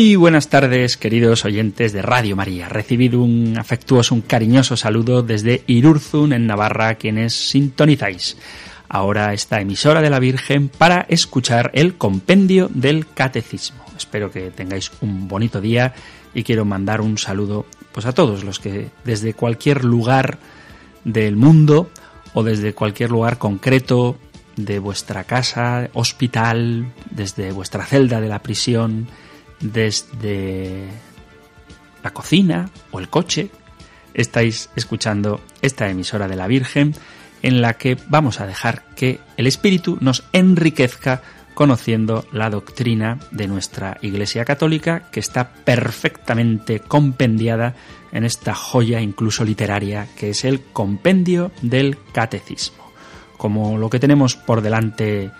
Muy buenas tardes, queridos oyentes de Radio María. Recibido un afectuoso, un cariñoso saludo desde Irurzun, en Navarra, quienes sintonizáis ahora esta emisora de la Virgen para escuchar el compendio del Catecismo. Espero que tengáis un bonito día y quiero mandar un saludo pues a todos los que desde cualquier lugar del mundo o desde cualquier lugar concreto de vuestra casa, hospital, desde vuestra celda de la prisión, desde la cocina o el coche, estáis escuchando esta emisora de la Virgen en la que vamos a dejar que el Espíritu nos enriquezca conociendo la doctrina de nuestra Iglesia Católica que está perfectamente compendiada en esta joya incluso literaria que es el compendio del catecismo. Como lo que tenemos por delante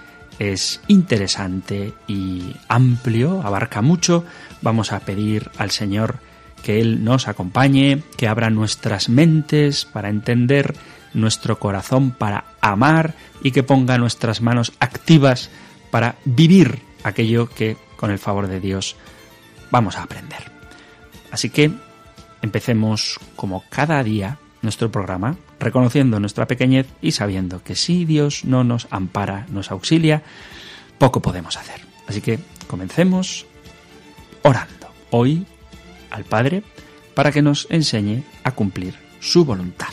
es interesante y amplio, abarca mucho, vamos a pedir al Señor que Él nos acompañe, que abra nuestras mentes para entender, nuestro corazón para amar y que ponga nuestras manos activas para vivir aquello que, con el favor de Dios, vamos a aprender. Así que empecemos como cada día nuestro programa, reconociendo nuestra pequeñez y sabiendo que si Dios no nos ampara, nos auxilia, poco podemos hacer. Así que comencemos orando hoy al Padre para que nos enseñe a cumplir su voluntad.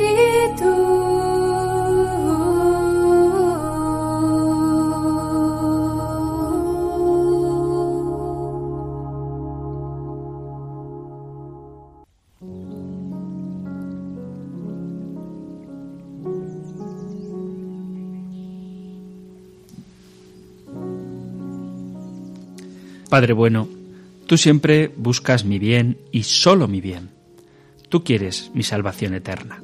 Padre bueno, tú siempre buscas mi bien y solo mi bien. Tú quieres mi salvación eterna.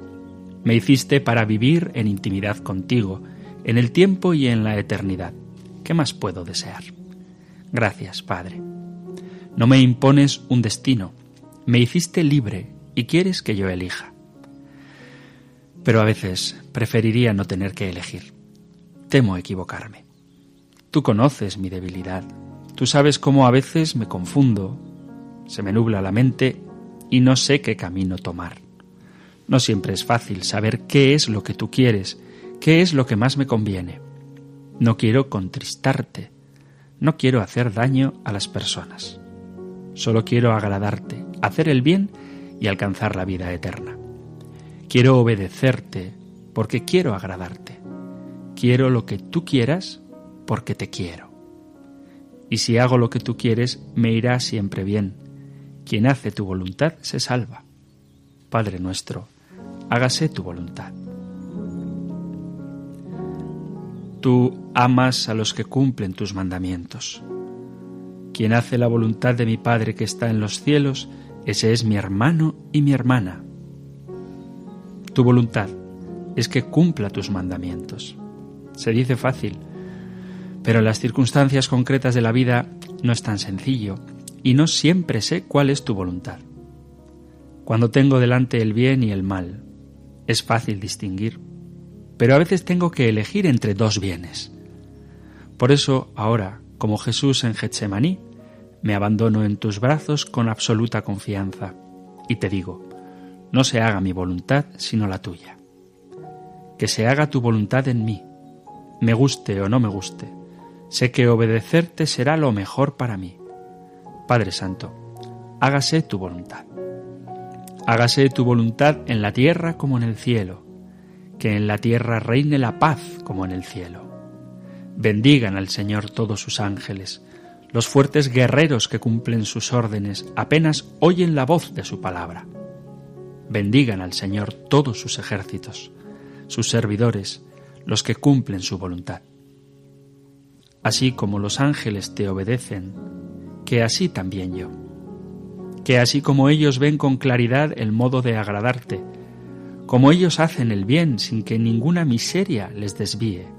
Me hiciste para vivir en intimidad contigo, en el tiempo y en la eternidad. ¿Qué más puedo desear? Gracias, Padre. No me impones un destino, me hiciste libre y quieres que yo elija. Pero a veces preferiría no tener que elegir. Temo equivocarme. Tú conoces mi debilidad, Tú sabes cómo a veces me confundo, se me nubla la mente y no sé qué camino tomar. No siempre es fácil saber qué es lo que tú quieres, qué es lo que más me conviene. No quiero contristarte, no quiero hacer daño a las personas. Solo quiero agradarte, hacer el bien y alcanzar la vida eterna. Quiero obedecerte porque quiero agradarte. Quiero lo que tú quieras porque te quiero y si hago lo que tú quieres, me irá siempre bien. Quien hace tu voluntad se salva. Padre nuestro, hágase tu voluntad. Tú amas a los que cumplen tus mandamientos. Quien hace la voluntad de mi Padre que está en los cielos, ese es mi hermano y mi hermana. Tu voluntad es que cumpla tus mandamientos. Se dice fácil, pero las circunstancias concretas de la vida no es tan sencillo y no siempre sé cuál es tu voluntad. Cuando tengo delante el bien y el mal, es fácil distinguir, pero a veces tengo que elegir entre dos bienes. Por eso ahora, como Jesús en Getsemaní, me abandono en tus brazos con absoluta confianza y te digo, no se haga mi voluntad sino la tuya. Que se haga tu voluntad en mí, me guste o no me guste, Sé que obedecerte será lo mejor para mí. Padre Santo, hágase tu voluntad. Hágase tu voluntad en la tierra como en el cielo, que en la tierra reine la paz como en el cielo. Bendigan al Señor todos sus ángeles, Los fuertes guerreros que cumplen sus órdenes apenas oyen la voz de su palabra. Bendigan al Señor todos sus ejércitos, sus servidores, los que cumplen su voluntad. Así como los ángeles te obedecen, que así también yo. Que así como ellos ven con claridad el modo de agradarte, como ellos hacen el bien sin que ninguna miseria les desvíe,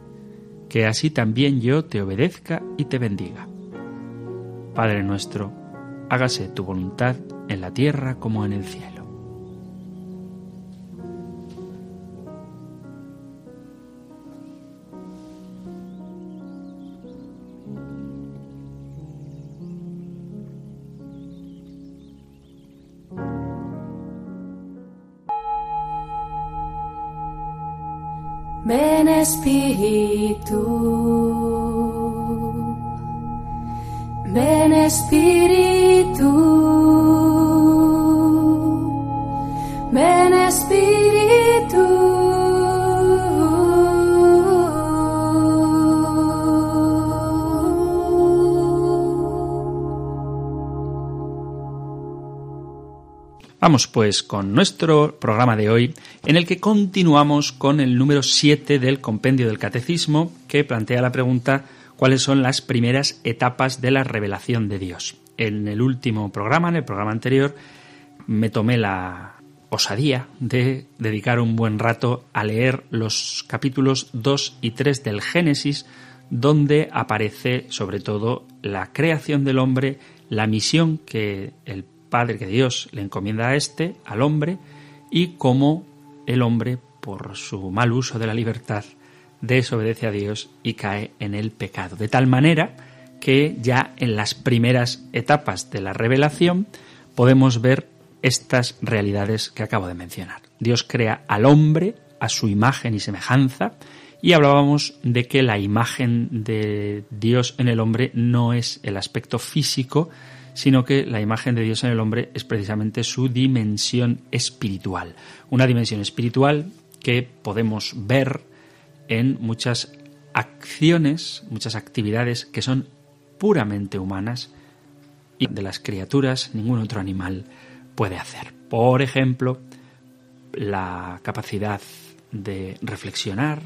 que así también yo te obedezca y te bendiga. Padre nuestro, hágase tu voluntad en la tierra como en el cielo. Pues con nuestro programa de hoy, en el que continuamos con el número 7 del compendio del Catecismo, que plantea la pregunta cuáles son las primeras etapas de la revelación de Dios. En el último programa, en el programa anterior, me tomé la osadía de dedicar un buen rato a leer los capítulos 2 y 3 del Génesis, donde aparece sobre todo la creación del hombre, la misión que el Padre que Dios le encomienda a este, al hombre, y cómo el hombre, por su mal uso de la libertad, desobedece a Dios y cae en el pecado. De tal manera que ya en las primeras etapas de la revelación podemos ver estas realidades que acabo de mencionar. Dios crea al hombre a su imagen y semejanza y hablábamos de que la imagen de Dios en el hombre no es el aspecto físico, sino que la imagen de Dios en el hombre es precisamente su dimensión espiritual. Una dimensión espiritual que podemos ver en muchas acciones, muchas actividades que son puramente humanas y de las criaturas ningún otro animal puede hacer. Por ejemplo, la capacidad de reflexionar,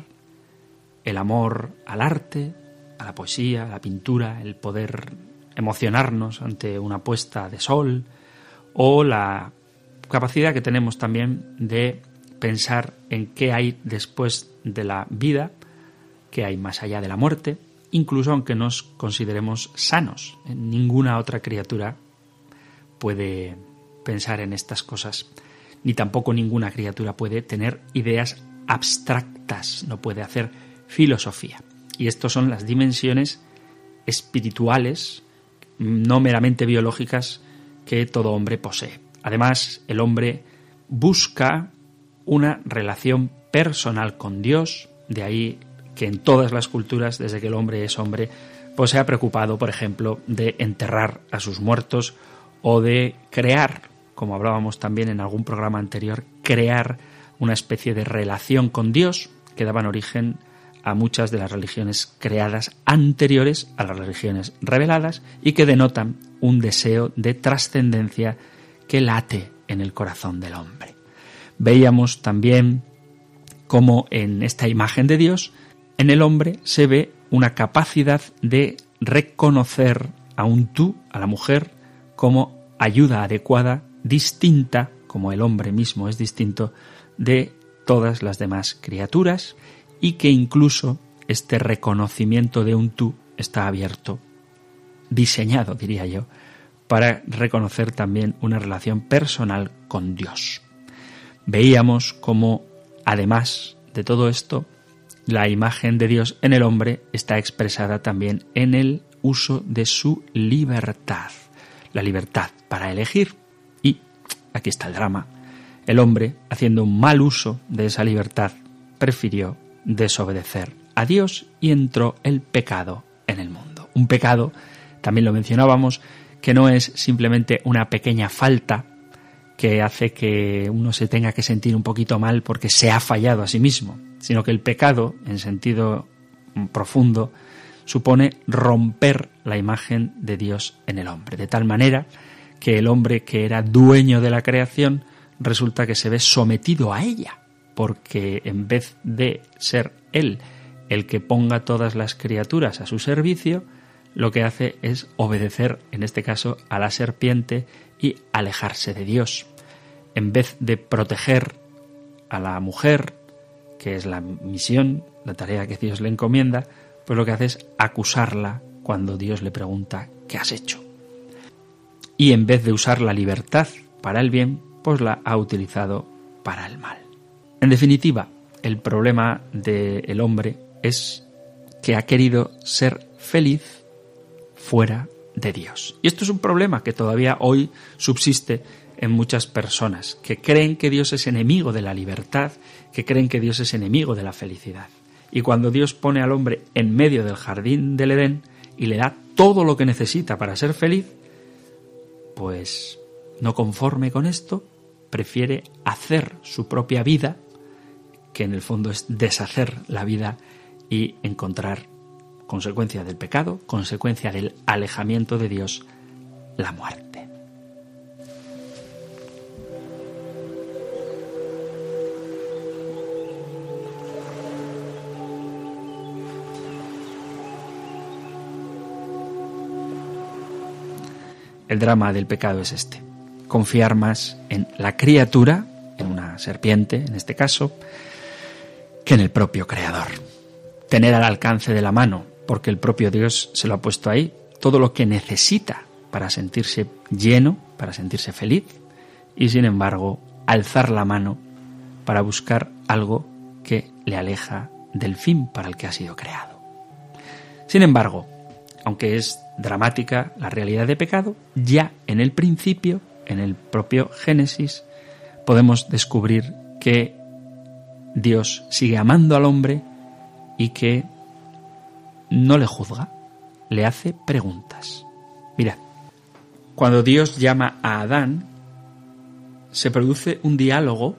el amor al arte, a la poesía, a la pintura, el poder emocionarnos ante una puesta de sol o la capacidad que tenemos también de pensar en qué hay después de la vida, qué hay más allá de la muerte, incluso aunque nos consideremos sanos. Ninguna otra criatura puede pensar en estas cosas, ni tampoco ninguna criatura puede tener ideas abstractas, no puede hacer filosofía. Y estas son las dimensiones espirituales no meramente biológicas que todo hombre posee. Además, el hombre busca una relación personal con Dios, de ahí que en todas las culturas, desde que el hombre es hombre, pues se ha preocupado, por ejemplo, de enterrar a sus muertos o de crear, como hablábamos también en algún programa anterior, crear una especie de relación con Dios que daban origen a muchas de las religiones creadas anteriores a las religiones reveladas y que denotan un deseo de trascendencia que late en el corazón del hombre. Veíamos también cómo en esta imagen de Dios, en el hombre se ve una capacidad de reconocer a un tú, a la mujer, como ayuda adecuada, distinta, como el hombre mismo es distinto, de todas las demás criaturas, y que incluso este reconocimiento de un tú está abierto, diseñado, diría yo, para reconocer también una relación personal con Dios. Veíamos cómo, además de todo esto, la imagen de Dios en el hombre está expresada también en el uso de su libertad, la libertad para elegir. Y aquí está el drama. El hombre, haciendo un mal uso de esa libertad, prefirió desobedecer a Dios y entró el pecado en el mundo. Un pecado, también lo mencionábamos, que no es simplemente una pequeña falta que hace que uno se tenga que sentir un poquito mal porque se ha fallado a sí mismo, sino que el pecado, en sentido profundo, supone romper la imagen de Dios en el hombre, de tal manera que el hombre que era dueño de la creación resulta que se ve sometido a ella, porque en vez de ser él el que ponga todas las criaturas a su servicio, lo que hace es obedecer, en este caso, a la serpiente y alejarse de Dios. En vez de proteger a la mujer, que es la misión, la tarea que Dios le encomienda, pues lo que hace es acusarla cuando Dios le pregunta ¿qué has hecho? Y en vez de usar la libertad para el bien, pues la ha utilizado para el mal. En definitiva, el problema del hombre es que ha querido ser feliz fuera de Dios. Y esto es un problema que todavía hoy subsiste en muchas personas, que creen que Dios es enemigo de la libertad, que creen que Dios es enemigo de la felicidad. Y cuando Dios pone al hombre en medio del jardín del Edén y le da todo lo que necesita para ser feliz, pues no conforme con esto, prefiere hacer su propia vida, que en el fondo es deshacer la vida y encontrar consecuencia del pecado, consecuencia del alejamiento de Dios, la muerte. El drama del pecado es este. Confiar más en la criatura, en una serpiente en este caso, que en el propio Creador. Tener al alcance de la mano, porque el propio Dios se lo ha puesto ahí, todo lo que necesita para sentirse lleno, para sentirse feliz, y sin embargo alzar la mano para buscar algo que le aleja del fin para el que ha sido creado. Sin embargo, aunque es dramática la realidad de pecado, ya en el principio, en el propio Génesis, podemos descubrir que Dios sigue amando al hombre y que no le juzga, le hace preguntas. Mira, cuando Dios llama a Adán, se produce un diálogo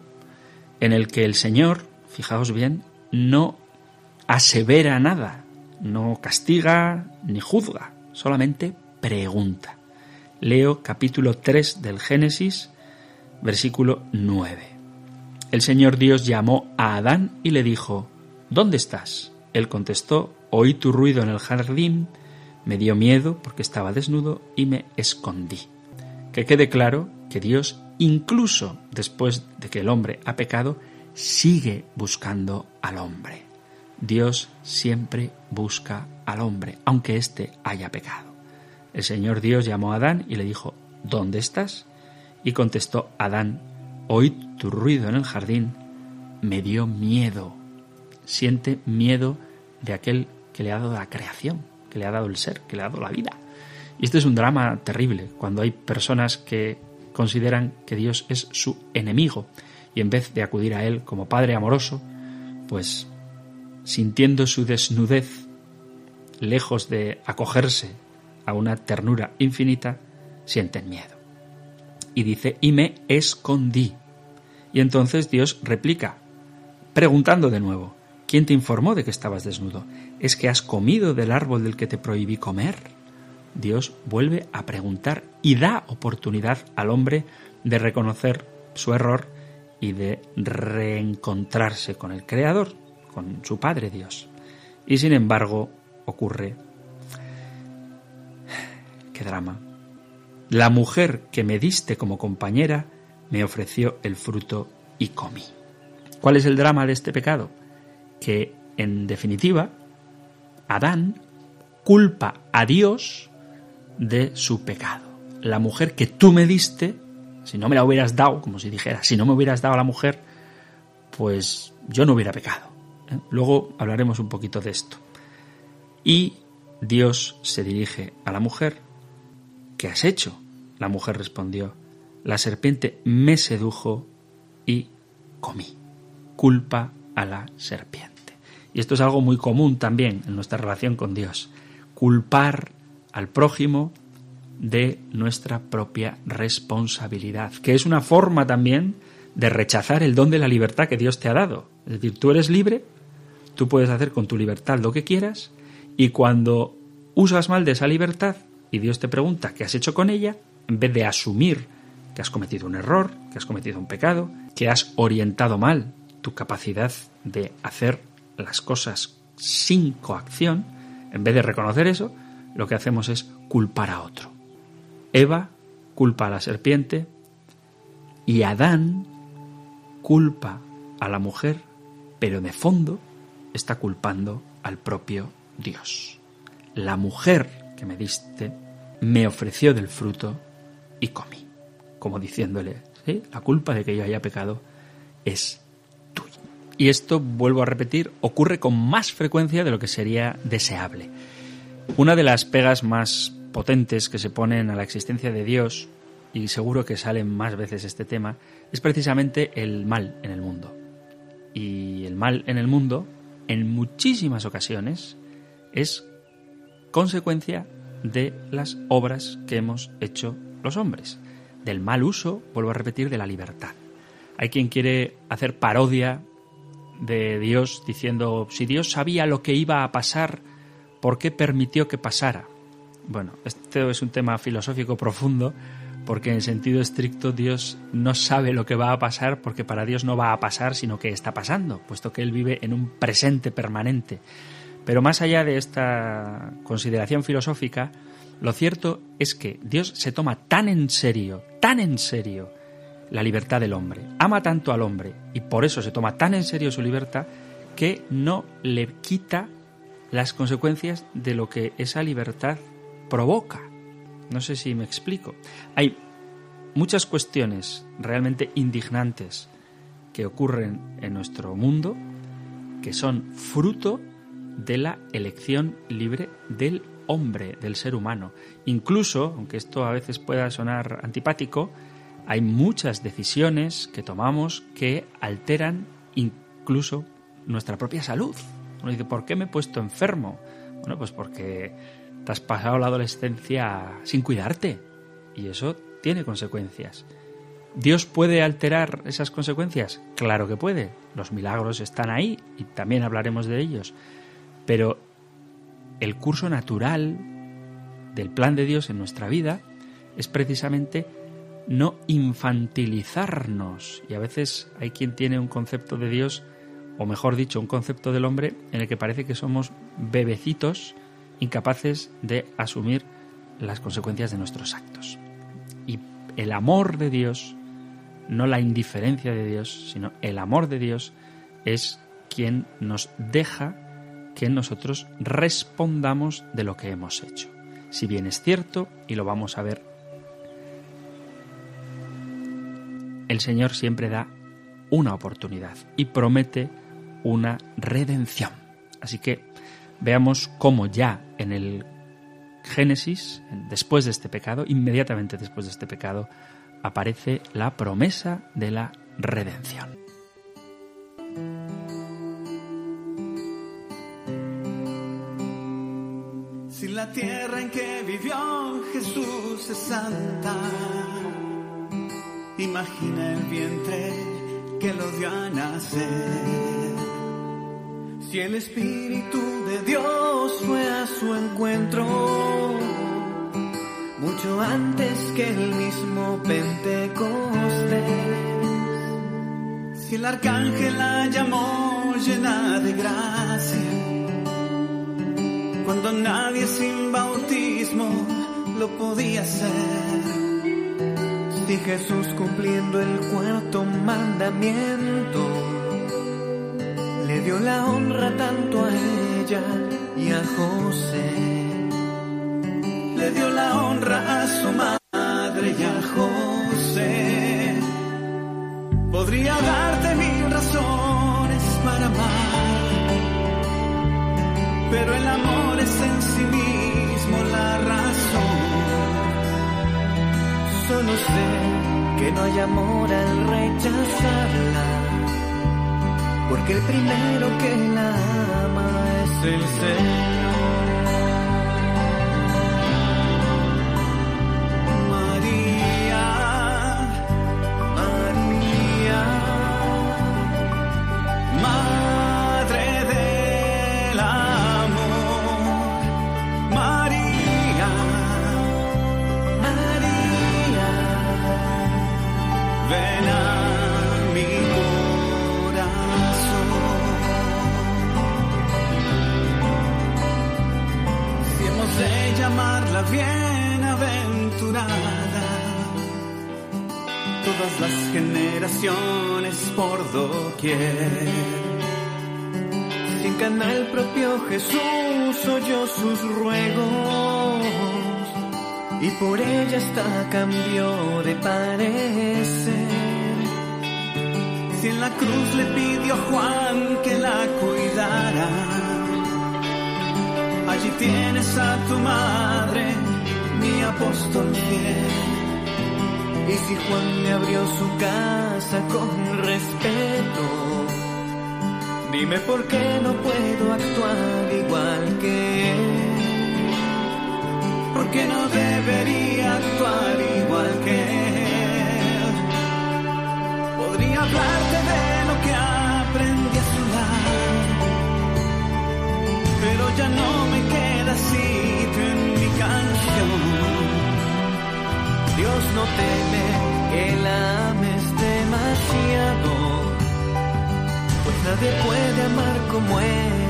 en el que el Señor, fijaos bien, no asevera nada, no castiga ni juzga, solamente pregunta. Leo capítulo 3 del Génesis, versículo 9. El Señor Dios llamó a Adán y le dijo, ¿Dónde estás? Él contestó, oí tu ruido en el jardín, me dio miedo porque estaba desnudo y me escondí. Que quede claro que Dios, incluso después de que el hombre ha pecado, sigue buscando al hombre. Dios siempre busca al hombre, aunque éste haya pecado. El Señor Dios llamó a Adán y le dijo, ¿Dónde estás? Y contestó Adán, oí tu ruido en el jardín, me dio miedo. Siente miedo de aquel que le ha dado la creación, que le ha dado el ser, que le ha dado la vida. Y este es un drama terrible, cuando hay personas que consideran que Dios es su enemigo y en vez de acudir a Él como Padre amoroso, pues sintiendo su desnudez, lejos de acogerse a una ternura infinita, sienten miedo. Y dice, y me escondí. Y entonces Dios replica, preguntando de nuevo, ¿quién te informó de que estabas desnudo? ¿Es que has comido del árbol del que te prohibí comer? Dios vuelve a preguntar y da oportunidad al hombre de reconocer su error y de reencontrarse con el Creador, con su Padre Dios. Y sin embargo ocurre... ¡Qué drama! La mujer que me diste como compañera me ofreció el fruto y comí. ¿Cuál es el drama de este pecado? Que, en definitiva, Adán culpa a Dios de su pecado. La mujer que tú me diste, si no me la hubieras dado, como si dijera, si no me hubieras dado a la mujer, pues yo no hubiera pecado. ¿eh? Luego hablaremos un poquito de esto. Y Dios se dirige a la mujer. ¿Qué has hecho? La mujer respondió, la serpiente me sedujo y comí. Culpa a la serpiente. Y esto es algo muy común también en nuestra relación con Dios. Culpar al prójimo de nuestra propia responsabilidad, que es una forma también de rechazar el don de la libertad que Dios te ha dado. Es decir, tú eres libre, tú puedes hacer con tu libertad lo que quieras y cuando usas mal de esa libertad y Dios te pregunta qué has hecho con ella, en vez de asumir que has cometido un error, que has cometido un pecado, que has orientado mal tu capacidad de hacer las cosas sin coacción, en vez de reconocer eso, lo que hacemos es culpar a otro. Eva culpa a la serpiente y Adán culpa a la mujer, pero de fondo está culpando al propio Dios. La mujer que me diste me ofreció del fruto y comí, como diciéndole, la culpa de que yo haya pecado es tuya. Y esto, vuelvo a repetir, ocurre con más frecuencia de lo que sería deseable. Una de las pegas más potentes que se ponen a la existencia de Dios, y seguro que salen más veces este tema, es precisamente el mal en el mundo. Y el mal en el mundo, en muchísimas ocasiones, es consecuencia de las obras que hemos hecho los hombres, del mal uso, vuelvo a repetir, de la libertad. Hay quien quiere hacer parodia de Dios diciendo, si Dios sabía lo que iba a pasar, ¿por qué permitió que pasara? Bueno, este es un tema filosófico profundo, porque en sentido estricto Dios no sabe lo que va a pasar, porque para Dios no va a pasar, sino que está pasando, puesto que Él vive en un presente permanente. Pero más allá de esta consideración filosófica, lo cierto es que Dios se toma tan en serio, tan en serio, la libertad del hombre. Ama tanto al hombre y por eso se toma tan en serio su libertad que no le quita las consecuencias de lo que esa libertad provoca. No sé si me explico. Hay muchas cuestiones realmente indignantes que ocurren en nuestro mundo que son fruto de la elección libre del hombre, del ser humano. Incluso, aunque esto a veces pueda sonar antipático, hay muchas decisiones que tomamos que alteran incluso nuestra propia salud. Uno dice, ¿por qué me he puesto enfermo? Bueno, pues porque te has pasado la adolescencia sin cuidarte y eso tiene consecuencias. ¿Dios puede alterar esas consecuencias? Claro que puede. Los milagros están ahí y también hablaremos de ellos. Pero el curso natural del plan de Dios en nuestra vida es precisamente no infantilizarnos. Y a veces hay quien tiene un concepto de Dios, o mejor dicho, un concepto del hombre en el que parece que somos bebecitos incapaces de asumir las consecuencias de nuestros actos. Y el amor de Dios, no la indiferencia de Dios, sino el amor de Dios es quien nos deja que nosotros respondamos de lo que hemos hecho. Si bien es cierto, y lo vamos a ver, el Señor siempre da una oportunidad y promete una redención. Así que veamos cómo ya en el Génesis, después de este pecado, inmediatamente después de este pecado, aparece la promesa de la redención. La tierra en que vivió Jesús es santa. Imagina el vientre que lo dio a nacer. Si el Espíritu de Dios fue a su encuentro, mucho antes que el mismo Pentecostés. Si el arcángel la llamó llena de gracia cuando nadie sin bautismo lo podía hacer. Si Jesús cumpliendo el cuarto mandamiento le dio la honra tanto a ella y a José, le dio la honra a su madre y a José. Podría darte mil razones para amar pero el amor es en sí mismo la razón. Solo sé que no hay amor al rechazarla, porque el primero que la ama es el Señor. Sin canal el propio Jesús oyó sus ruegos y por ella está cambio de parecer. Si en la cruz le pidió Juan que la cuidara, allí tienes a tu madre, mi apóstol fiel. Y si Juan me abrió su casa con respeto, dime por qué no puedo actuar igual que él. Porque no debería actuar igual que él. Podría hablarte de lo que aprendí a su pero ya no me queda sitio en mi canción. Dios no teme que la ames demasiado, nadie puede amar como ella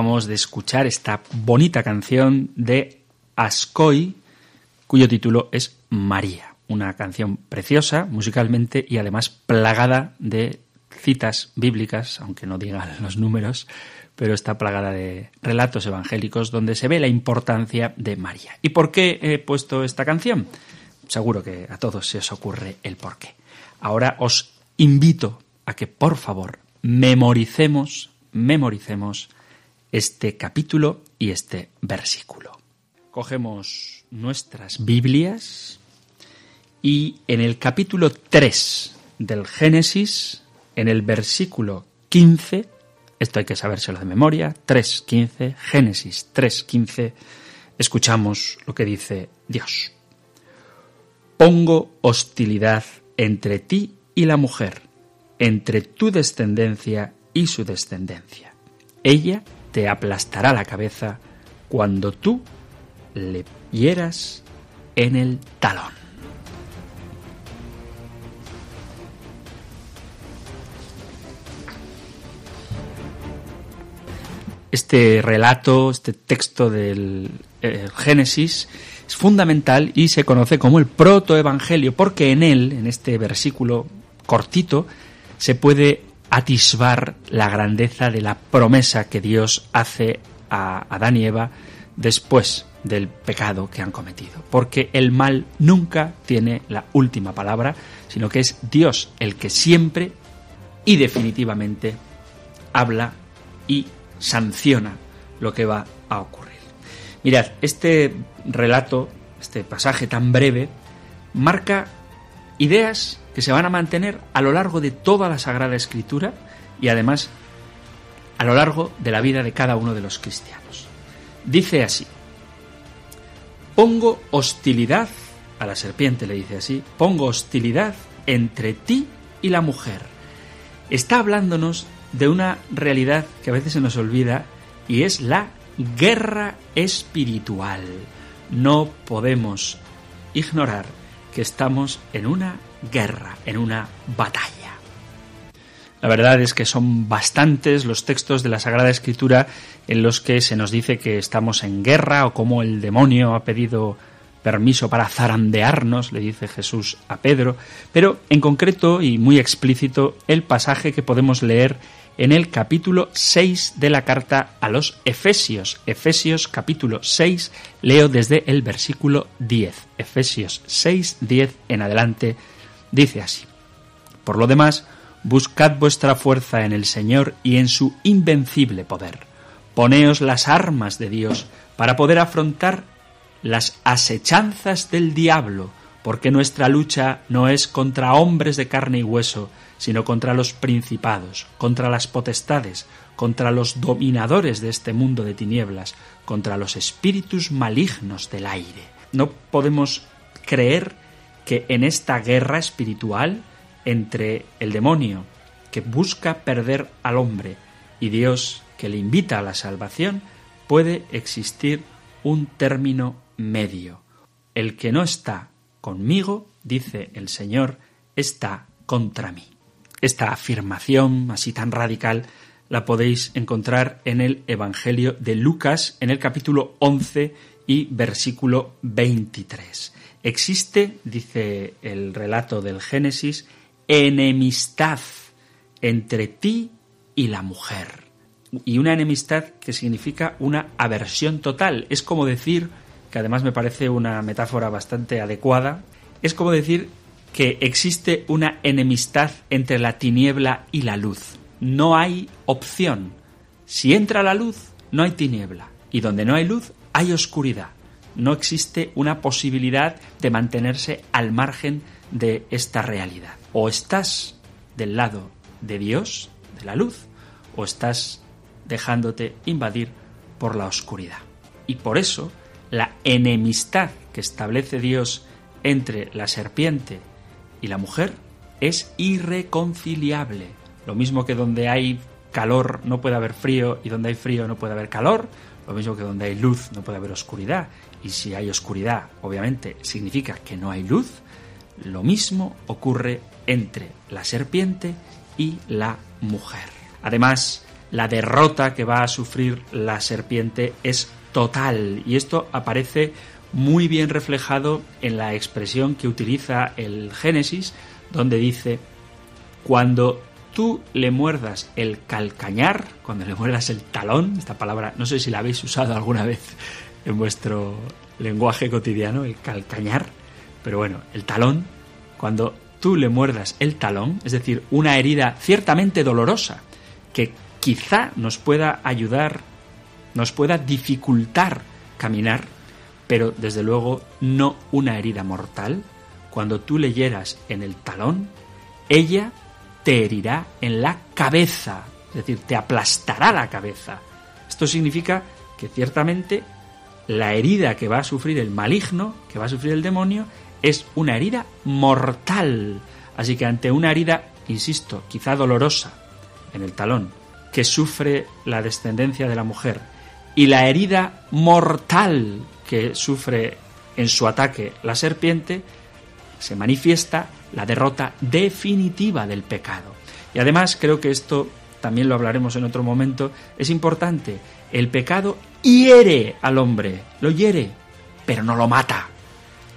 Acabamos de escuchar esta bonita canción de Ascoy, cuyo título es María. Una canción preciosa musicalmente y además plagada de citas bíblicas, aunque no digan los números, pero está plagada de relatos evangélicos donde se ve la importancia de María. ¿Y por qué he puesto esta canción? Seguro que a todos se os ocurre el porqué. Ahora os invito a que por favor memoricemos, memoricemos este capítulo y este versículo. Cogemos nuestras Biblias y en el capítulo 3 del Génesis, en el versículo 15, esto hay que sabérselo de memoria, 3.15, Génesis 3.15, escuchamos lo que dice Dios. Pongo hostilidad entre ti y la mujer, entre tu descendencia y su descendencia. Ella te aplastará la cabeza cuando tú le hieras en el talón. Este relato, este texto del eh, Génesis, es fundamental y se conoce como el protoevangelio, porque en él, en este versículo cortito, se puede atisbar la grandeza de la promesa que Dios hace a Adán y Eva después del pecado que han cometido. Porque el mal nunca tiene la última palabra, sino que es Dios el que siempre y definitivamente habla y sanciona lo que va a ocurrir. Mirad, este relato, este pasaje tan breve, marca ideas que se van a mantener a lo largo de toda la Sagrada Escritura y además a lo largo de la vida de cada uno de los cristianos. Dice así, pongo hostilidad, a la serpiente le dice así, pongo hostilidad entre ti y la mujer. Está hablándonos de una realidad que a veces se nos olvida y es la guerra espiritual. No podemos ignorar que estamos en una guerra, en una batalla. La verdad es que son bastantes los textos de la Sagrada Escritura en los que se nos dice que estamos en guerra o cómo el demonio ha pedido permiso para zarandearnos, le dice Jesús a Pedro, pero en concreto y muy explícito el pasaje que podemos leer en el capítulo 6 de la carta a los Efesios. Efesios capítulo 6, leo desde el versículo 10. Efesios 6, 10 en adelante, dice así. Por lo demás, Buscad vuestra fuerza en el Señor y en su invencible poder. Poneos las armas de Dios para poder afrontar las asechanzas del diablo, porque nuestra lucha no es contra hombres de carne y hueso, sino contra los principados, contra las potestades, contra los dominadores de este mundo de tinieblas, contra los espíritus malignos del aire. No podemos creer que en esta guerra espiritual entre el demonio que busca perder al hombre y Dios que le invita a la salvación, puede existir un término medio. El que no está conmigo, dice el Señor, está contra mí. Esta afirmación así tan radical la podéis encontrar en el Evangelio de Lucas en el capítulo 11 y versículo 23. Existe, dice el relato del Génesis, enemistad entre ti y la mujer. Y una enemistad que significa una aversión total. Es como decir, que además me parece una metáfora bastante adecuada, es como decir que existe una enemistad entre la tiniebla y la luz. No hay opción. Si entra la luz, no hay tiniebla. Y donde no hay luz, hay oscuridad. No existe una posibilidad de mantenerse al margen de esta realidad. O estás del lado de Dios, de la luz, o estás dejándote invadir por la oscuridad. Y por eso la enemistad que establece Dios entre la serpiente y la mujer es irreconciliable. Lo mismo que donde hay calor no puede haber frío y donde hay frío no puede haber calor, lo mismo que donde hay luz no puede haber oscuridad. Y si hay oscuridad, obviamente, significa que no hay luz. Lo mismo ocurre entre la serpiente y la mujer. Además, la derrota que va a sufrir la serpiente es total y esto aparece muy bien reflejado en la expresión que utiliza el Génesis, donde dice, cuando tú le muerdas el calcañar, cuando le muerdas el talón, esta palabra no sé si la habéis usado alguna vez en vuestro lenguaje cotidiano, el calcañar, pero bueno, el talón, cuando tú le muerdas el talón, es decir, una herida ciertamente dolorosa, que quizá nos pueda ayudar, nos pueda dificultar caminar, pero desde luego no una herida mortal, cuando tú le hieras en el talón, ella te herirá en la cabeza, es decir, te aplastará la cabeza. Esto significa que ciertamente la herida que va a sufrir el maligno, que va a sufrir el demonio, es una herida mortal. Así que ante una herida, insisto, quizá dolorosa en el talón, que sufre la descendencia de la mujer, y la herida mortal que sufre en su ataque la serpiente, se manifiesta la derrota definitiva del pecado. Y además creo que esto, también lo hablaremos en otro momento, es importante. El pecado hiere al hombre, lo hiere, pero no lo mata.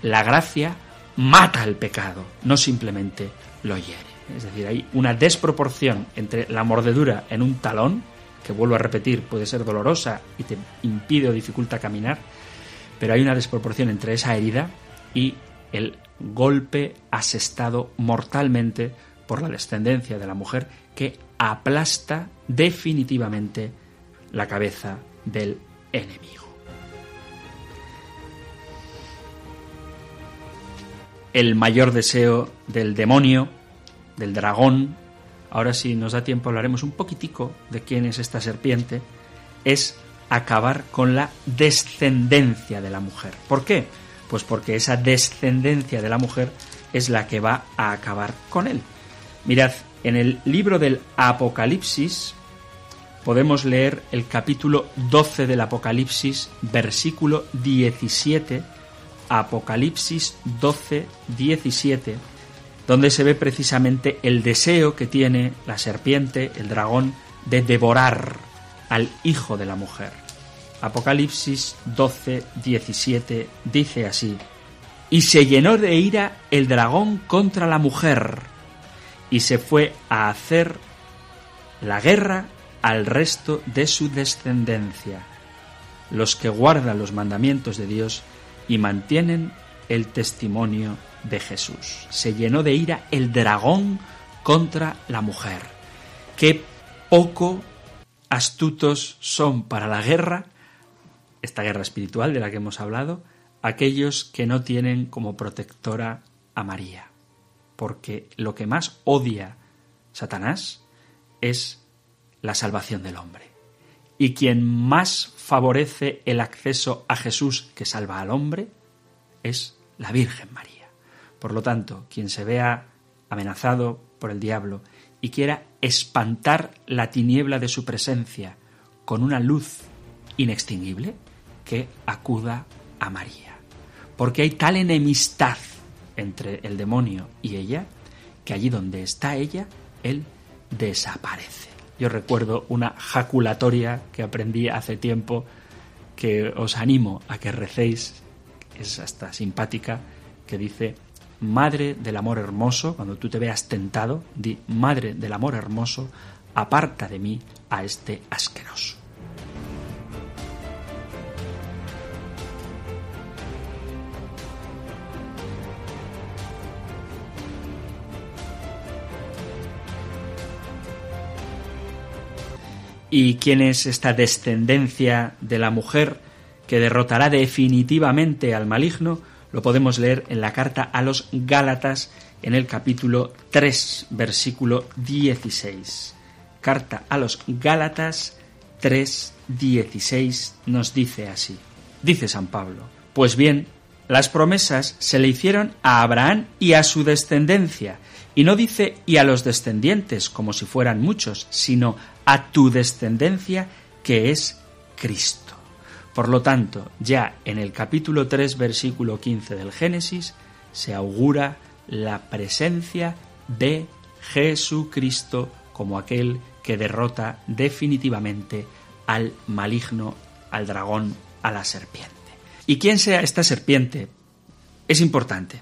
La gracia mata el pecado, no simplemente lo hiere. Es decir, hay una desproporción entre la mordedura en un talón, que vuelvo a repetir, puede ser dolorosa y te impide o dificulta caminar, pero hay una desproporción entre esa herida y el golpe asestado mortalmente por la descendencia de la mujer que aplasta definitivamente la cabeza del enemigo. el mayor deseo del demonio, del dragón, ahora si nos da tiempo hablaremos un poquitico de quién es esta serpiente, es acabar con la descendencia de la mujer. ¿Por qué? Pues porque esa descendencia de la mujer es la que va a acabar con él. Mirad, en el libro del Apocalipsis podemos leer el capítulo 12 del Apocalipsis, versículo 17, Apocalipsis 12, 17, donde se ve precisamente el deseo que tiene la serpiente, el dragón, de devorar al hijo de la mujer. Apocalipsis 12, 17 dice así, y se llenó de ira el dragón contra la mujer, y se fue a hacer la guerra al resto de su descendencia, los que guardan los mandamientos de Dios y mantienen el testimonio de Jesús. Se llenó de ira el dragón contra la mujer. Qué poco astutos son para la guerra, esta guerra espiritual de la que hemos hablado, aquellos que no tienen como protectora a María. Porque lo que más odia Satanás es la salvación del hombre. Y quien más favorece el acceso a Jesús que salva al hombre es la Virgen María. Por lo tanto, quien se vea amenazado por el diablo y quiera espantar la tiniebla de su presencia con una luz inextinguible, que acuda a María. Porque hay tal enemistad entre el demonio y ella, que allí donde está ella, él desaparece. Yo recuerdo una jaculatoria que aprendí hace tiempo que os animo a que recéis, es hasta simpática, que dice, Madre del amor hermoso, cuando tú te veas tentado, di, Madre del amor hermoso, aparta de mí a este asqueroso. ¿Y quién es esta descendencia de la mujer que derrotará definitivamente al maligno? Lo podemos leer en la carta a los Gálatas en el capítulo 3, versículo 16. Carta a los Gálatas 3, 16 nos dice así. Dice San Pablo, pues bien, las promesas se le hicieron a Abraham y a su descendencia, y no dice y a los descendientes como si fueran muchos, sino a tu descendencia que es Cristo. Por lo tanto, ya en el capítulo 3, versículo 15 del Génesis, se augura la presencia de Jesucristo como aquel que derrota definitivamente al maligno, al dragón, a la serpiente. ¿Y quién sea esta serpiente? Es importante,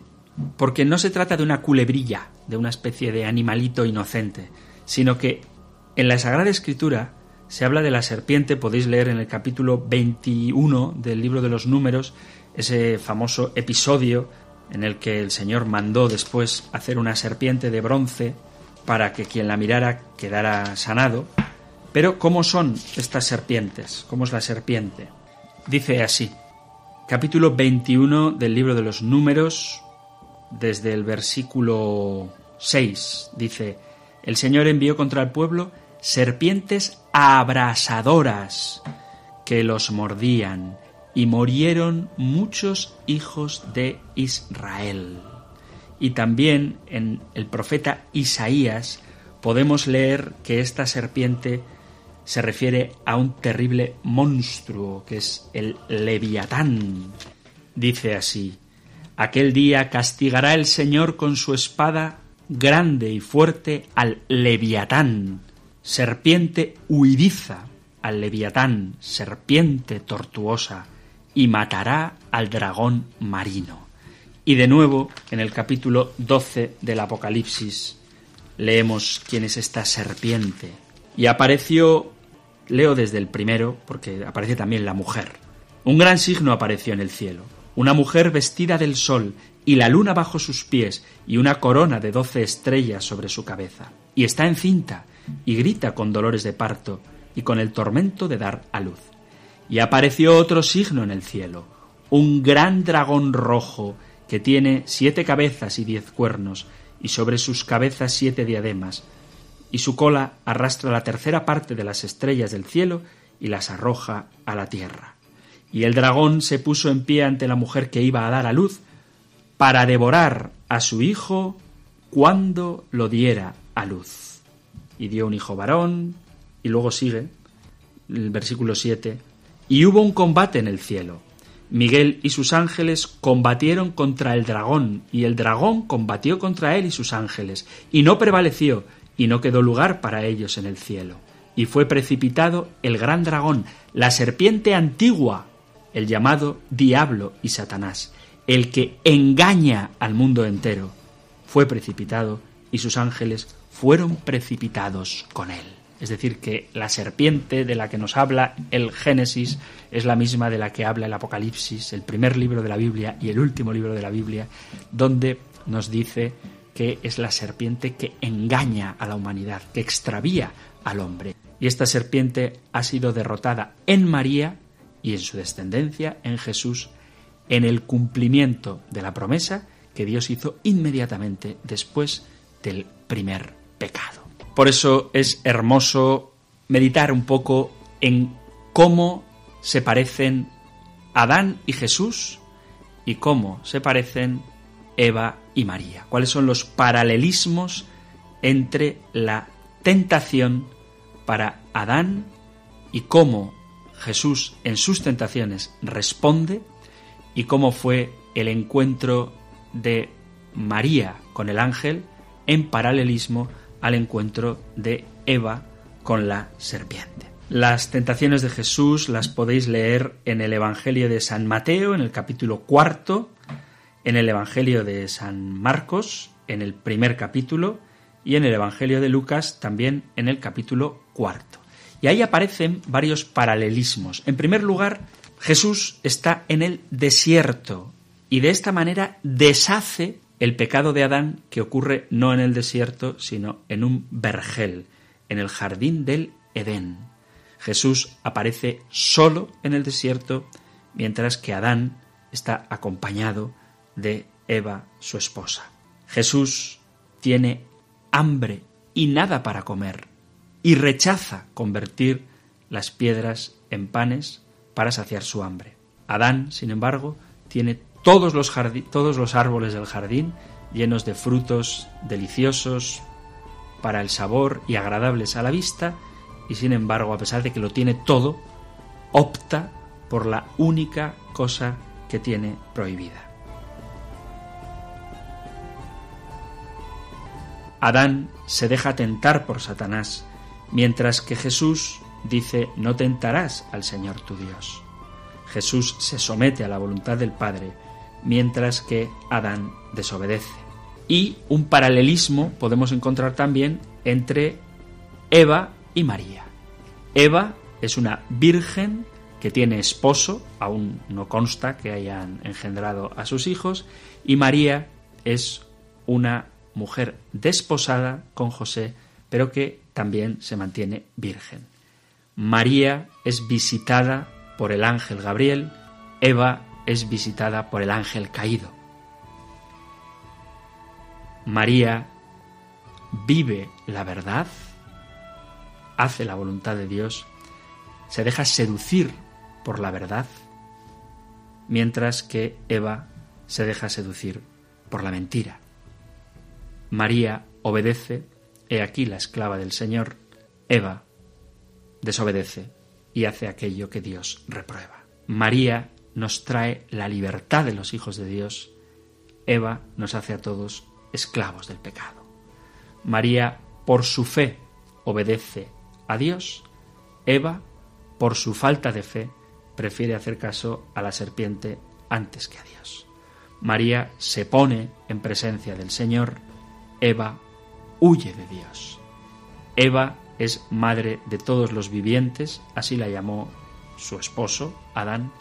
porque no se trata de una culebrilla, de una especie de animalito inocente, sino que en la Sagrada Escritura se habla de la serpiente, podéis leer en el capítulo 21 del libro de los números ese famoso episodio en el que el Señor mandó después hacer una serpiente de bronce para que quien la mirara quedara sanado. Pero ¿cómo son estas serpientes? ¿Cómo es la serpiente? Dice así, capítulo 21 del libro de los números, desde el versículo 6, dice, el Señor envió contra el pueblo serpientes abrasadoras que los mordían, y murieron muchos hijos de Israel. Y también en el profeta Isaías podemos leer que esta serpiente se refiere a un terrible monstruo que es el leviatán. Dice así, aquel día castigará el Señor con su espada grande y fuerte al leviatán, serpiente huidiza, al leviatán, serpiente tortuosa, y matará al dragón marino. Y de nuevo, en el capítulo 12 del Apocalipsis, leemos quién es esta serpiente. Y apareció, leo desde el primero, porque aparece también la mujer. Un gran signo apareció en el cielo, una mujer vestida del sol y la luna bajo sus pies y una corona de doce estrellas sobre su cabeza. Y está encinta y grita con dolores de parto y con el tormento de dar a luz. Y apareció otro signo en el cielo, un gran dragón rojo que tiene siete cabezas y diez cuernos, y sobre sus cabezas siete diademas, y su cola arrastra la tercera parte de las estrellas del cielo y las arroja a la tierra. Y el dragón se puso en pie ante la mujer que iba a dar a luz, para devorar a su hijo cuando lo diera a luz. Y dio un hijo varón, y luego sigue el versículo 7, y hubo un combate en el cielo, Miguel y sus ángeles combatieron contra el dragón, y el dragón combatió contra él y sus ángeles, y no prevaleció, y no quedó lugar para ellos en el cielo. Y fue precipitado el gran dragón, la serpiente antigua, el llamado Diablo y Satanás, el que engaña al mundo entero. Fue precipitado, y sus ángeles fueron precipitados con él. Es decir, que la serpiente de la que nos habla el Génesis es la misma de la que habla el Apocalipsis, el primer libro de la Biblia y el último libro de la Biblia, donde nos dice que es la serpiente que engaña a la humanidad, que extravía al hombre. Y esta serpiente ha sido derrotada en María y en su descendencia, en Jesús, en el cumplimiento de la promesa que Dios hizo inmediatamente después del primer pecado. Por eso es hermoso meditar un poco en cómo se parecen Adán y Jesús y cómo se parecen Eva y María. ¿Cuáles son los paralelismos entre la tentación para Adán y cómo Jesús en sus tentaciones responde y cómo fue el encuentro de María con el ángel en paralelismo al encuentro de Eva con la serpiente. Las tentaciones de Jesús las podéis leer en el Evangelio de San Mateo, en el capítulo cuarto, en el Evangelio de San Marcos, en el primer capítulo, y en el Evangelio de Lucas también en el capítulo cuarto. Y ahí aparecen varios paralelismos. En primer lugar, Jesús está en el desierto y de esta manera deshace el pecado de Adán que ocurre no en el desierto, sino en un vergel, en el jardín del Edén. Jesús aparece solo en el desierto, mientras que Adán está acompañado de Eva, su esposa. Jesús tiene hambre y nada para comer, y rechaza convertir las piedras en panes para saciar su hambre. Adán, sin embargo, tiene todos los, todos los árboles del jardín llenos de frutos deliciosos para el sabor y agradables a la vista, y sin embargo, a pesar de que lo tiene todo, opta por la única cosa que tiene prohibida. Adán se deja tentar por Satanás, mientras que Jesús dice no tentarás al Señor tu Dios. Jesús se somete a la voluntad del Padre mientras que Adán desobedece. Y un paralelismo podemos encontrar también entre Eva y María. Eva es una virgen que tiene esposo, aún no consta que hayan engendrado a sus hijos, y María es una mujer desposada con José, pero que también se mantiene virgen. María es visitada por el ángel Gabriel, Eva es visitada por el ángel caído. María vive la verdad, hace la voluntad de Dios, se deja seducir por la verdad, mientras que Eva se deja seducir por la mentira. María obedece, he aquí la esclava del Señor, Eva desobedece y hace aquello que Dios reprueba. María nos trae la libertad de los hijos de Dios, Eva nos hace a todos esclavos del pecado. María, por su fe, obedece a Dios, Eva, por su falta de fe, prefiere hacer caso a la serpiente antes que a Dios. María se pone en presencia del Señor, Eva huye de Dios. Eva es madre de todos los vivientes, así la llamó su esposo, Adán,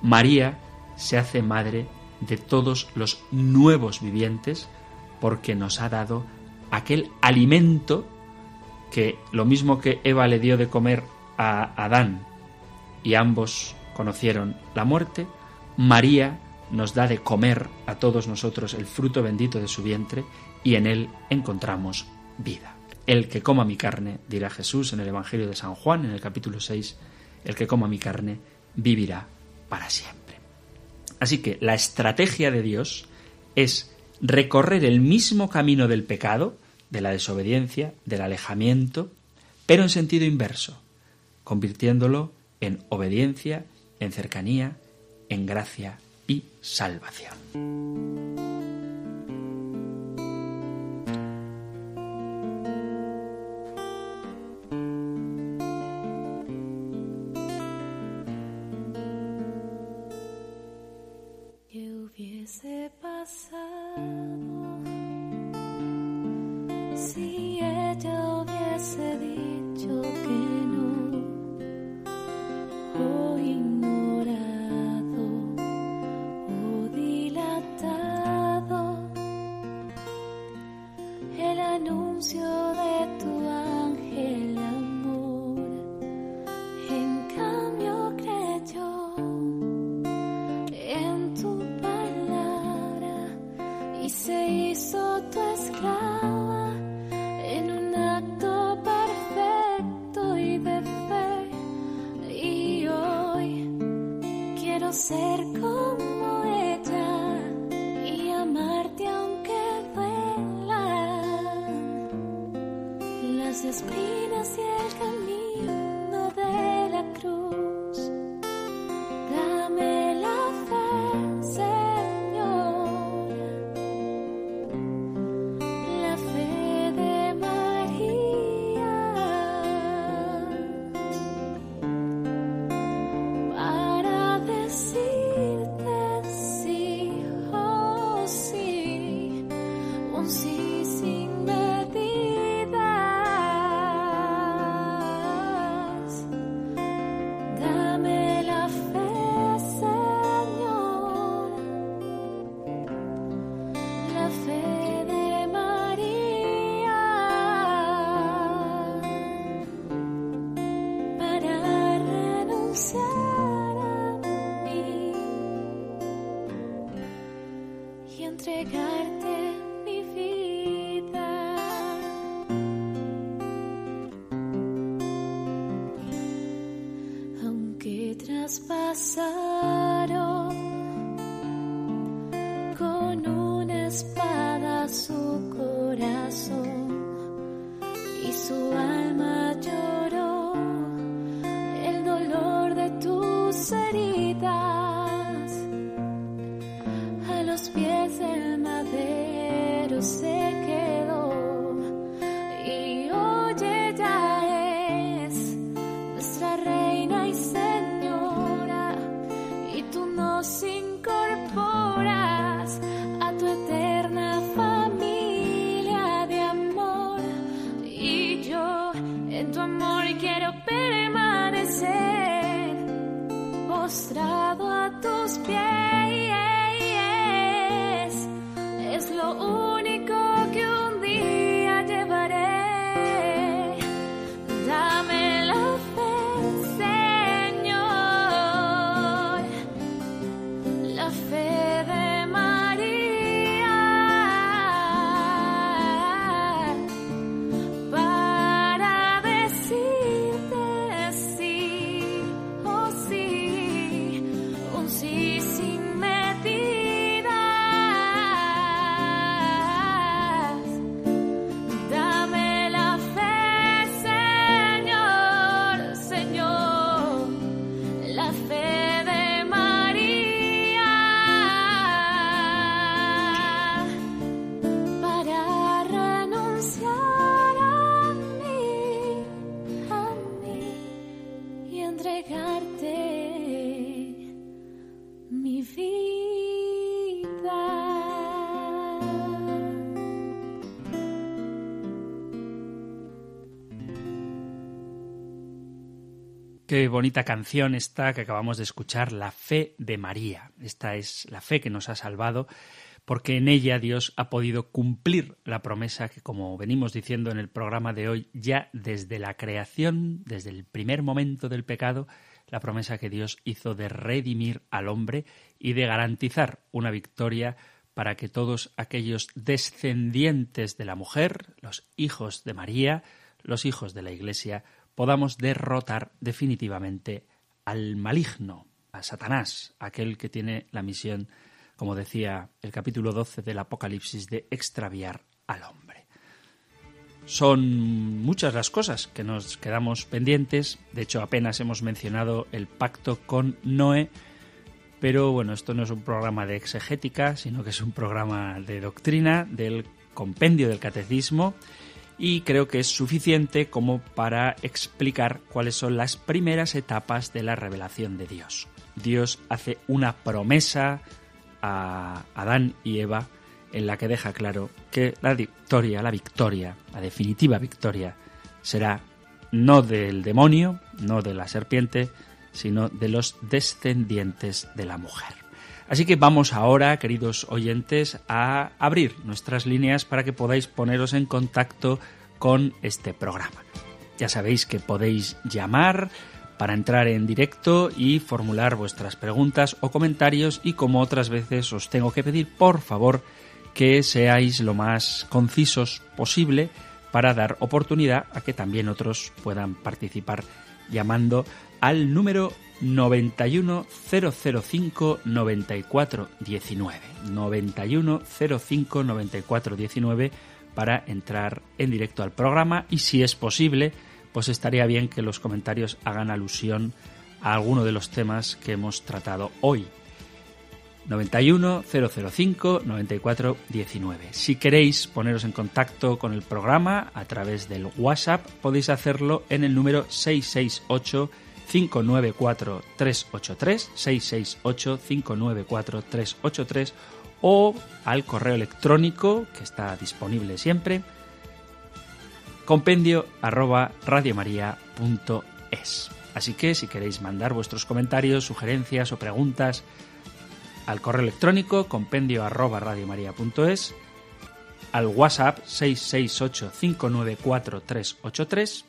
María se hace madre de todos los nuevos vivientes porque nos ha dado aquel alimento que lo mismo que Eva le dio de comer a Adán y ambos conocieron la muerte, María nos da de comer a todos nosotros el fruto bendito de su vientre y en él encontramos vida. El que coma mi carne, dirá Jesús en el Evangelio de San Juan, en el capítulo 6, el que coma mi carne vivirá para siempre. Así que la estrategia de Dios es recorrer el mismo camino del pecado, de la desobediencia, del alejamiento, pero en sentido inverso, convirtiéndolo en obediencia, en cercanía, en gracia y salvación. Qué bonita canción esta que acabamos de escuchar, La fe de María. Esta es la fe que nos ha salvado porque en ella Dios ha podido cumplir la promesa que, como venimos diciendo en el programa de hoy, ya desde la creación, desde el primer momento del pecado, la promesa que Dios hizo de redimir al hombre y de garantizar una victoria para que todos aquellos descendientes de la mujer, los hijos de María, los hijos de la Iglesia, podamos derrotar definitivamente al maligno, a Satanás, aquel que tiene la misión, como decía el capítulo 12 del Apocalipsis, de extraviar al hombre. Son muchas las cosas que nos quedamos pendientes, de hecho apenas hemos mencionado el pacto con Noé, Pero bueno, esto no es un programa de exegética, sino que es un programa de doctrina del compendio del catecismo y creo que es suficiente como para explicar cuáles son las primeras etapas de la revelación de Dios. Dios hace una promesa a Adán y Eva en la que deja claro que la victoria, la victoria, la definitiva victoria, será no del demonio, no de la serpiente, sino de los descendientes de la mujer. Así que vamos ahora, queridos oyentes, a abrir nuestras líneas para que podáis poneros en contacto con este programa. Ya sabéis que podéis llamar para entrar en directo y formular vuestras preguntas o comentarios y como otras veces os tengo que pedir por favor que seáis lo más concisos posible para dar oportunidad a que también otros puedan participar llamando al número 91005 9419 91005 9419 para entrar en directo al programa y si es posible pues estaría bien que los comentarios hagan alusión a alguno de los temas que hemos tratado hoy. 91 005 94 19. Si queréis poneros en contacto con el programa a través del WhatsApp, podéis hacerlo en el número 668 594 383 668 594 383 o al correo electrónico que está disponible siempre compendio arroba radiomaria.es. Así que si queréis mandar vuestros comentarios, sugerencias o preguntas al correo electrónico compendio arroba radiomaria.es, al WhatsApp 668 594 383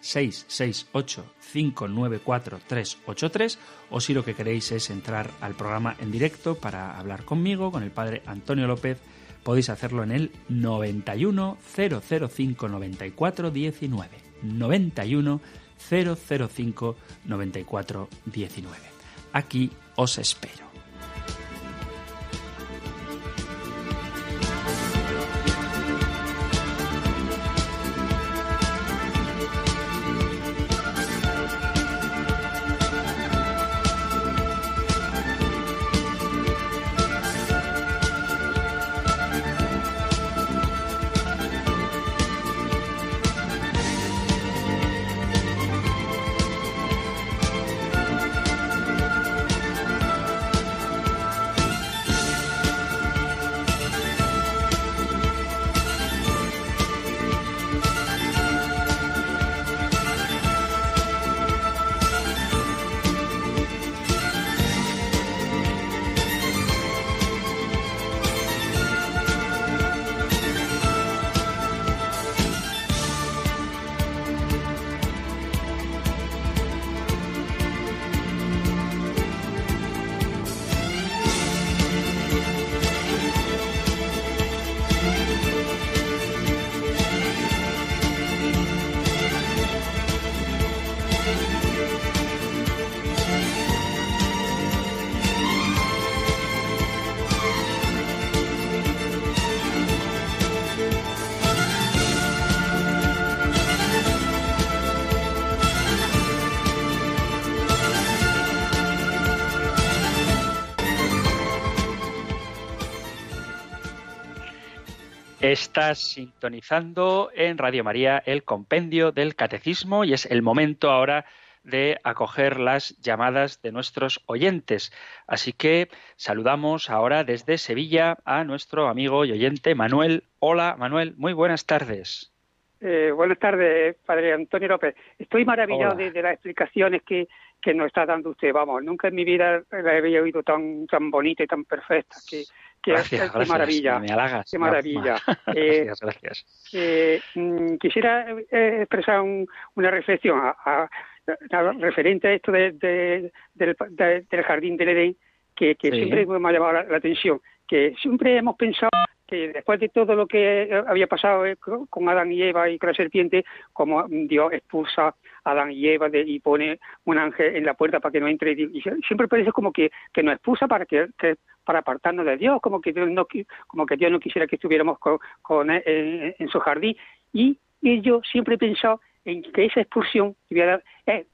668 594 383 o si lo que queréis es entrar al programa en directo para hablar conmigo, con el padre Antonio López, podéis hacerlo en el 91 005 94 19. 91 005 94 19. Aquí os espero. Estás sintonizando en Radio María el compendio del catecismo y es el momento ahora de acoger las llamadas de nuestros oyentes. Así que saludamos ahora desde Sevilla a nuestro amigo y oyente Manuel. Hola Manuel, muy buenas tardes. Eh, buenas tardes, Padre Antonio López. Estoy maravillado de, las explicaciones que, que, nos está dando usted. Vamos, nunca en mi vida la había oído tan, tan bonita y tan perfecta. Que, gracias, qué maravilla. Me halagas. Qué maravilla. Eh, gracias, gracias. Eh, mm, quisiera eh, expresar una reflexión a, referente a esto del, jardín del Edén, que, siempre me ha llamado la, atención, que siempre hemos pensado que después de todo lo que había pasado con Adán y Eva y con la serpiente, como Dios expulsa Adán y Eva y pone un ángel en la puerta para que no entre, y siempre parece como que, que nos expulsa para que, para apartarnos de Dios, como que Dios no, como que Dios no quisiera que estuviéramos con, en, su jardín. Y, yo siempre he pensado en que esa expulsión es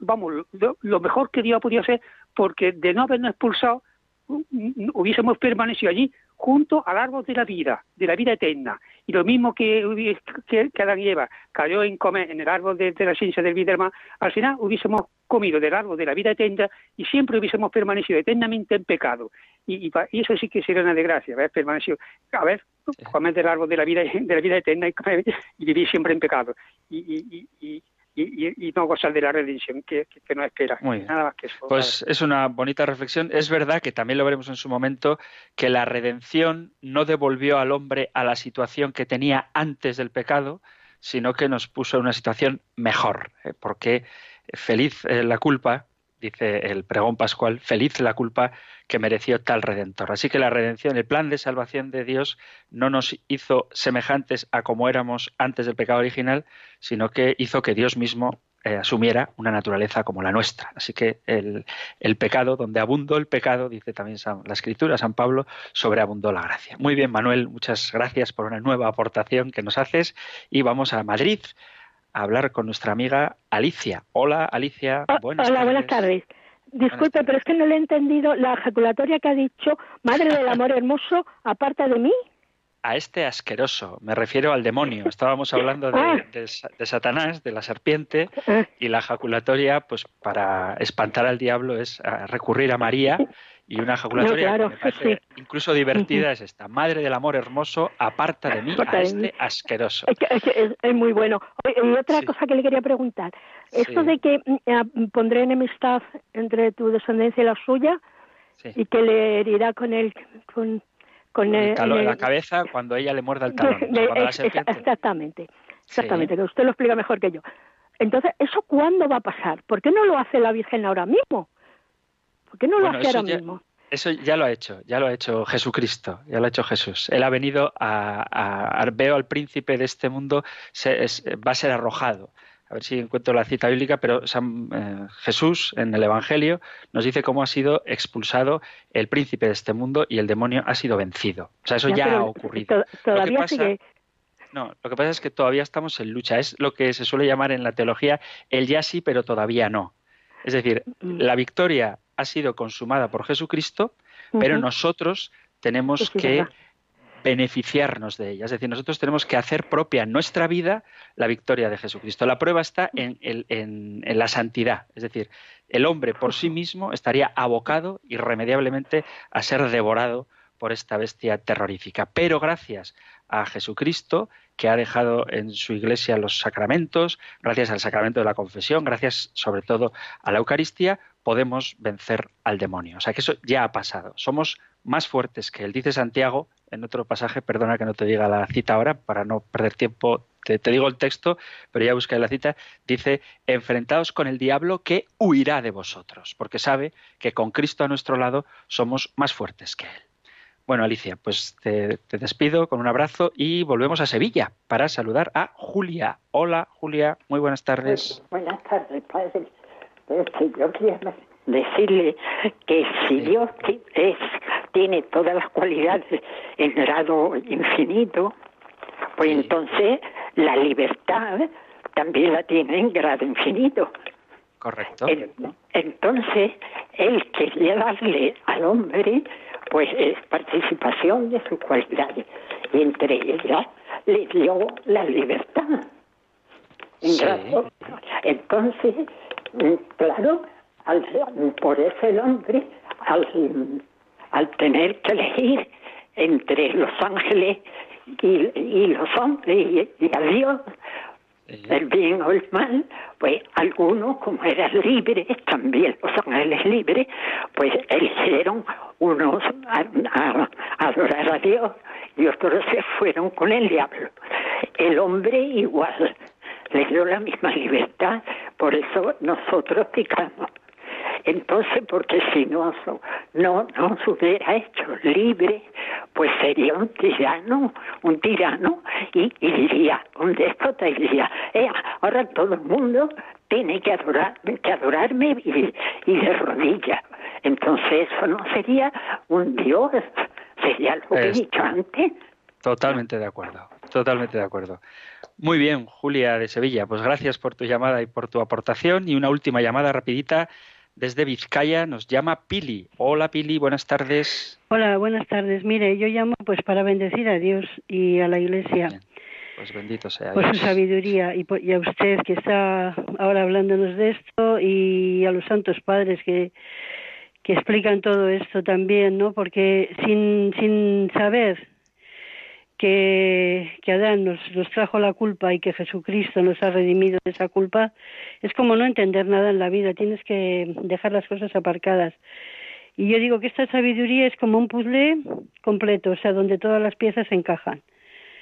vamos, lo, mejor que Dios ha podido hacer, porque de no habernos expulsado, hubiésemos permanecido allí junto al árbol de la vida, de la vida eterna. Y lo mismo que, que, que Adán y Eva cayó en comer en el árbol de, la ciencia del vida al final hubiésemos comido del árbol de la vida eterna y siempre hubiésemos permanecido eternamente en pecado. Y, y, eso sí que sería una desgracia, haber permanecido, a ver, comer del árbol de la vida, de la vida eterna y, y vivir siempre en pecado. y, y y, no gozar de la redención que, que, nos espera. Nada más que eso. Pues es una bonita reflexión. Es verdad que también lo veremos en su momento, que la redención no devolvió al hombre a la situación que tenía antes del pecado, sino que nos puso en una situación mejor, ¿eh? porque feliz la culpa, dice el pregón pascual, feliz la culpa que mereció tal redentor. Así que la redención, el plan de salvación de Dios no nos hizo semejantes a como éramos antes del pecado original, sino que hizo que Dios mismo eh, asumiera una naturaleza como la nuestra. Así que el, pecado, donde abundó el pecado, dice también la Escritura, San Pablo, sobreabundó la gracia. Muy bien, Manuel, muchas gracias por una nueva aportación que nos haces y vamos a Madrid hablar con nuestra amiga Alicia. Hola, Alicia. Buenas Hola, buenas tardes. Disculpe, pero es que no le he entendido la ejaculatoria que ha dicho, Madre del Amor Hermoso, aparta de mí. A este asqueroso, me refiero al demonio. Estábamos hablando de, ah. de Satanás, de la serpiente, ah. y la ejaculatoria, pues para espantar al diablo es ah, recurrir a María y una ejaculatoria incluso divertida es esta. Madre del amor hermoso, aparta de mí a este asqueroso. Es, muy bueno. Y otra cosa que le quería preguntar. Esto de que mm, pondré enemistad entre tu descendencia y la suya y que le herirá con el... Con, con el, la cabeza cuando ella le muerda el talón. exactamente, exactamente, que usted lo explica mejor que yo. Entonces, ¿eso cuándo va a pasar? ¿Por qué no lo hace la Virgen ahora mismo? ¿Por qué no lo hace ahora mismo? Eso ya lo ha hecho, ya lo ha hecho Jesucristo, ya lo ha hecho Jesús. Él ha venido a, veo al príncipe de este mundo, va a ser arrojado. A ver si encuentro la cita bíblica, pero eh, Jesús en el Evangelio nos dice cómo ha sido expulsado el príncipe de este mundo y el demonio ha sido vencido. O sea, eso ya, ha ocurrido. Todavía sigue. No, lo que pasa es que todavía estamos en lucha. Es lo que se suele llamar en la teología el ya sí, pero todavía no. Es decir, mm. la victoria ha sido consumada por Jesucristo, pero nosotros tenemos que beneficiarnos de ella. Es decir, nosotros tenemos que hacer propia nuestra vida la victoria de Jesucristo. La prueba está en, en, la santidad. Es decir, el hombre por sí mismo estaría abocado irremediablemente a ser devorado por esta bestia terrorífica. Pero gracias a Jesucristo, que ha dejado en su iglesia los sacramentos, gracias al sacramento de la confesión, gracias sobre todo a la Eucaristía, podemos vencer al demonio. O sea que eso ya ha pasado. Somos más fuertes que él. Dice Santiago en otro pasaje, perdona que no te diga la cita ahora para no perder tiempo, te, digo el texto, pero ya busqué la cita, dice, enfrentaos con el diablo que huirá de vosotros, porque sabe que con Cristo a nuestro lado somos más fuertes que él. Bueno, Alicia, pues te, despido con un abrazo y volvemos a Sevilla para saludar a Julia. Hola, Julia, muy buenas tardes. buenas tardes, padre. yo quiero decirle que si Dios es, tiene todas las cualidades en grado infinito, pues entonces la libertad también la tiene en grado infinito. Correcto. entonces, él quería darle al hombre pues es participación de sus cualidades. Y entre ellas le dio la libertad. Entonces, claro, por eso el hombre, al, tener que elegir entre los ángeles y, los hombres y a Dios, el bien o el mal, pues algunos, como eran libres, también los ángeles libres, pues eligieron unos a, adorar a Dios y otros se fueron con el diablo. El hombre igual, le dio la misma libertad, por eso nosotros picamos. Entonces, porque si no, no nos hubiera hecho libre, pues sería un tirano, un tirano, y, diría, un déspota diría, eh, ahora todo el mundo tiene que adorarme, que adorarme y, y de rodillas. Entonces eso no sería un Dios, sería lo que he dicho antes. Totalmente de acuerdo, Totalmente de acuerdo. Muy bien, Julia de Sevilla, pues gracias por tu llamada y por tu aportación. Y una última llamada rapidita desde Vizcaya, nos llama Pili. Hola Pili, buenas tardes. Hola, buenas tardes. Mire, yo llamo pues para bendecir a Dios y a la Iglesia. Pues bendito sea. Por su sabiduría y, y, a usted que está ahora hablándonos de esto y a los santos padres que, que explican todo esto también, ¿no? Porque sin, sin saber que, que Adán nos, nos trajo la culpa y que Jesucristo nos ha redimido de esa culpa, es como no entender nada en la vida, tienes que dejar las cosas aparcadas. Y yo digo que esta sabiduría es como un puzzle completo, o sea, donde todas las piezas encajan.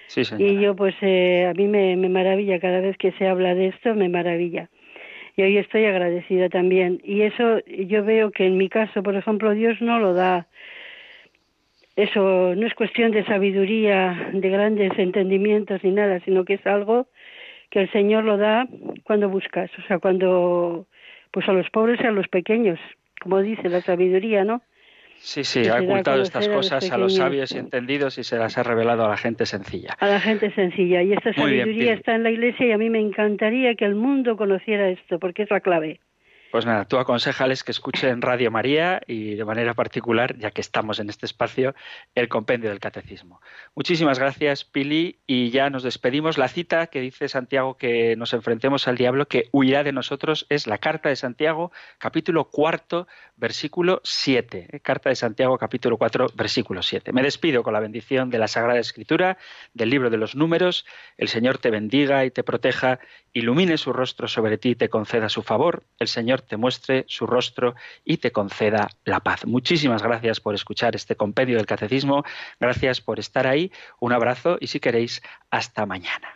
Sí, y yo pues eh, a mí me, me maravilla cada vez que se habla de esto, me maravilla. Y hoy estoy agradecida también. Y eso yo veo que en mi caso, por ejemplo, Dios no lo da eso no es cuestión de sabiduría, de grandes entendimientos ni nada, sino que es algo que el Señor lo da cuando buscas, o sea, cuando, pues a los pobres y a los pequeños, como dice la sabiduría, ¿no? Sí, sí, ha ocultado estas cosas a los, sabios y entendidos y se las ha revelado a la gente sencilla. A la gente sencilla. Y esta sabiduría está en la Iglesia y a mí me encantaría que el mundo conociera esto, porque es la clave. Pues nada, tú aconsejales que escuchen Radio María y de manera particular, ya que estamos en este espacio, el compendio del catecismo. Muchísimas gracias, Pili, y ya nos despedimos. La cita que dice Santiago que nos enfrentemos al diablo, que huirá de nosotros, es la carta de Santiago, capítulo cuarto, versículo siete. ¿eh? Carta de Santiago, capítulo cuatro, versículo siete. Me despido con la bendición de la Sagrada Escritura, del libro de los números. El Señor te bendiga y te proteja, ilumine su rostro sobre ti y te conceda su favor. El Señor te muestre su rostro y te conceda la paz. Muchísimas gracias por escuchar este compendio del catecismo, gracias por estar ahí, un abrazo y si queréis, hasta mañana.